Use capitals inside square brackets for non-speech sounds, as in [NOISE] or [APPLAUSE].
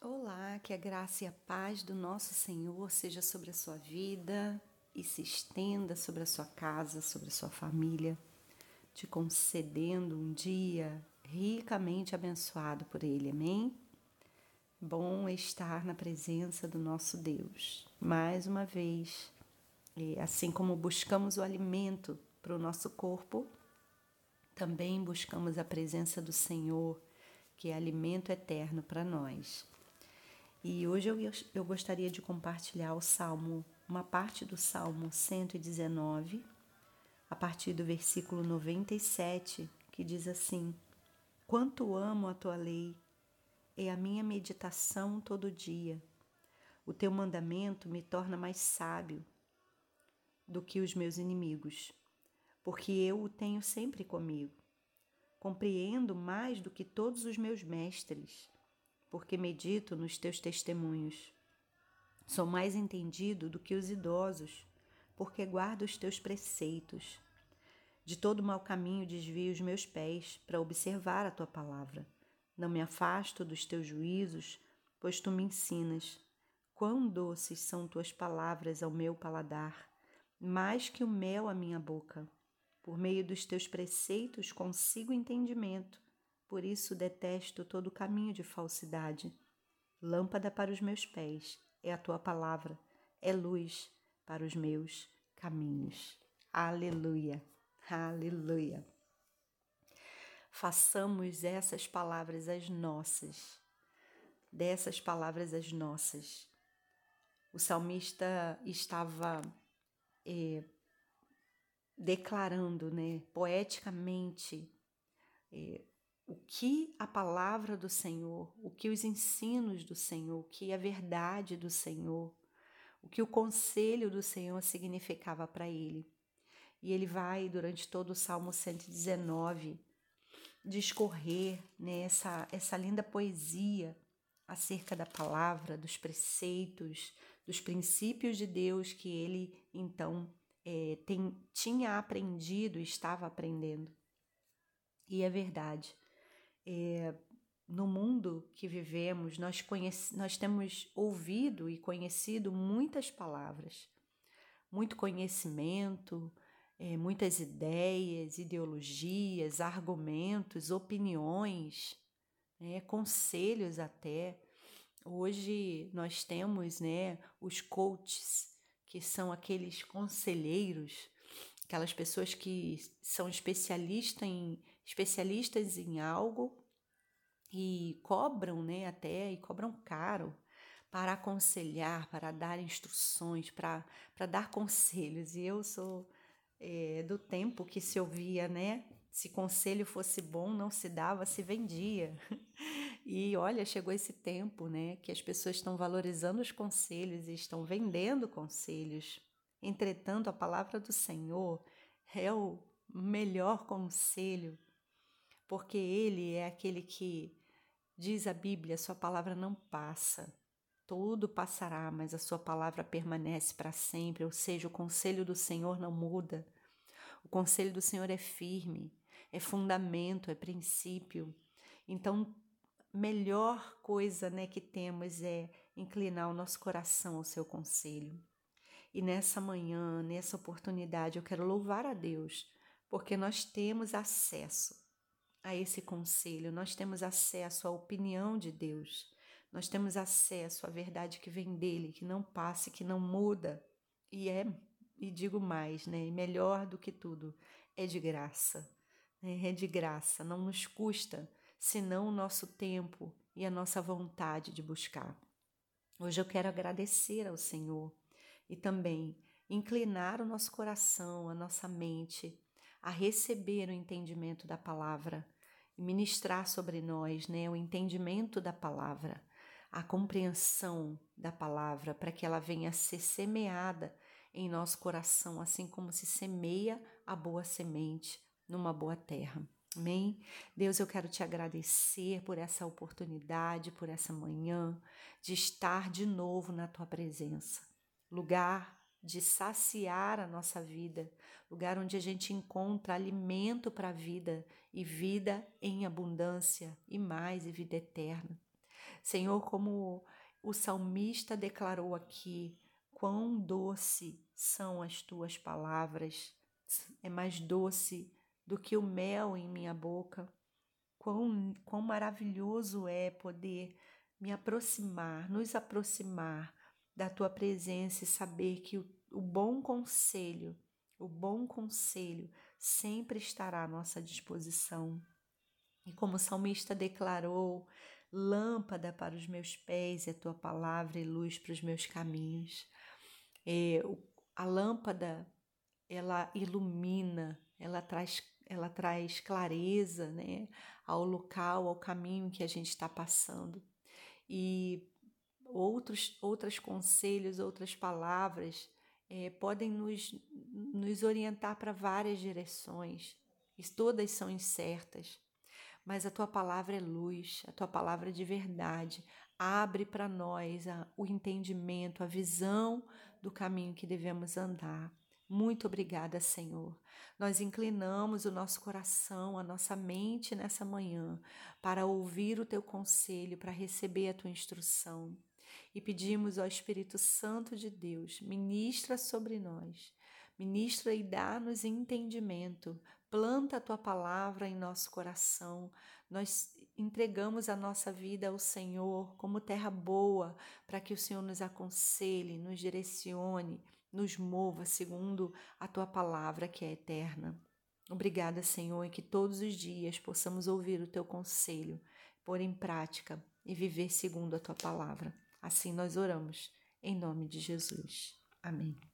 Olá, que a graça e a paz do nosso Senhor seja sobre a sua vida e se estenda sobre a sua casa, sobre a sua família, te concedendo um dia ricamente abençoado por Ele. Amém? Bom estar na presença do nosso Deus. Mais uma vez, assim como buscamos o alimento para o nosso corpo, também buscamos a presença do Senhor, que é alimento eterno para nós. E hoje eu, eu gostaria de compartilhar o Salmo, uma parte do Salmo 119, a partir do versículo 97, que diz assim: Quanto amo a tua lei, é a minha meditação todo dia. O teu mandamento me torna mais sábio do que os meus inimigos, porque eu o tenho sempre comigo. Compreendo mais do que todos os meus mestres, porque medito nos teus testemunhos. Sou mais entendido do que os idosos, porque guardo os teus preceitos. De todo mau caminho desvio os meus pés para observar a tua palavra. Não me afasto dos teus juízos, pois tu me ensinas. Quão doces são tuas palavras ao meu paladar, mais que o mel à minha boca. Por meio dos teus preceitos consigo entendimento, por isso detesto todo caminho de falsidade. Lâmpada para os meus pés é a tua palavra, é luz para os meus caminhos. Aleluia, aleluia façamos essas palavras as nossas, dessas palavras as nossas. O salmista estava é, declarando, né, poeticamente, é, o que a palavra do Senhor, o que os ensinos do Senhor, o que a verdade do Senhor, o que o conselho do Senhor significava para ele. E ele vai, durante todo o Salmo 119, discorrer né, essa, essa linda poesia acerca da palavra, dos preceitos, dos princípios de Deus que ele então é, tem, tinha aprendido estava aprendendo. E é verdade. É, no mundo que vivemos, nós, conhece, nós temos ouvido e conhecido muitas palavras, muito conhecimento, é, muitas ideias, ideologias, argumentos, opiniões, né, conselhos até. Hoje nós temos né, os coaches, que são aqueles conselheiros, aquelas pessoas que são especialistas em, especialistas em algo e cobram né, até, e cobram caro para aconselhar, para dar instruções, para, para dar [LAUGHS] conselhos. E eu sou é, do tempo que se ouvia, né? Se conselho fosse bom, não se dava, se vendia. [LAUGHS] E olha, chegou esse tempo, né, que as pessoas estão valorizando os conselhos e estão vendendo conselhos. Entretanto, a palavra do Senhor é o melhor conselho, porque Ele é aquele que diz a Bíblia: Sua palavra não passa. Tudo passará, mas a sua palavra permanece para sempre, ou seja, o conselho do Senhor não muda. O conselho do Senhor é firme, é fundamento, é princípio. Então, melhor coisa, né, que temos é inclinar o nosso coração ao seu conselho. E nessa manhã, nessa oportunidade, eu quero louvar a Deus, porque nós temos acesso a esse conselho, nós temos acesso à opinião de Deus. Nós temos acesso à verdade que vem dele, que não passa, que não muda. E é, e digo mais, né? Melhor do que tudo, é de graça. Né? É de graça, não nos custa senão o nosso tempo e a nossa vontade de buscar. Hoje eu quero agradecer ao Senhor e também inclinar o nosso coração, a nossa mente a receber o entendimento da palavra e ministrar sobre nós, né, o entendimento da palavra a compreensão da palavra para que ela venha a ser semeada em nosso coração, assim como se semeia a boa semente numa boa terra. Amém? Deus, eu quero te agradecer por essa oportunidade, por essa manhã, de estar de novo na tua presença. Lugar de saciar a nossa vida, lugar onde a gente encontra alimento para a vida e vida em abundância e mais e vida eterna. Senhor, como o salmista declarou aqui, quão doce são as tuas palavras, é mais doce do que o mel em minha boca. Quão, quão maravilhoso é poder me aproximar, nos aproximar da tua presença e saber que o, o bom conselho, o bom conselho sempre estará à nossa disposição. E como o salmista declarou, lâmpada para os meus pés é tua palavra e luz para os meus caminhos. É, a lâmpada ela ilumina, ela traz, ela traz clareza né, ao local, ao caminho que a gente está passando. E outros, outros conselhos, outras palavras é, podem nos, nos orientar para várias direções, e todas são incertas. Mas a tua palavra é luz, a tua palavra é de verdade. Abre para nós a, o entendimento, a visão do caminho que devemos andar. Muito obrigada, Senhor. Nós inclinamos o nosso coração, a nossa mente nessa manhã para ouvir o teu conselho, para receber a tua instrução. E pedimos ao Espírito Santo de Deus, ministra sobre nós, ministra e dá-nos entendimento, planta a tua palavra em nosso coração. Nós entregamos a nossa vida ao Senhor como terra boa, para que o Senhor nos aconselhe, nos direcione nos mova segundo a tua palavra que é eterna. Obrigada, Senhor, e que todos os dias possamos ouvir o teu conselho, pôr em prática e viver segundo a tua palavra. Assim nós oramos, em nome de Jesus. Amém.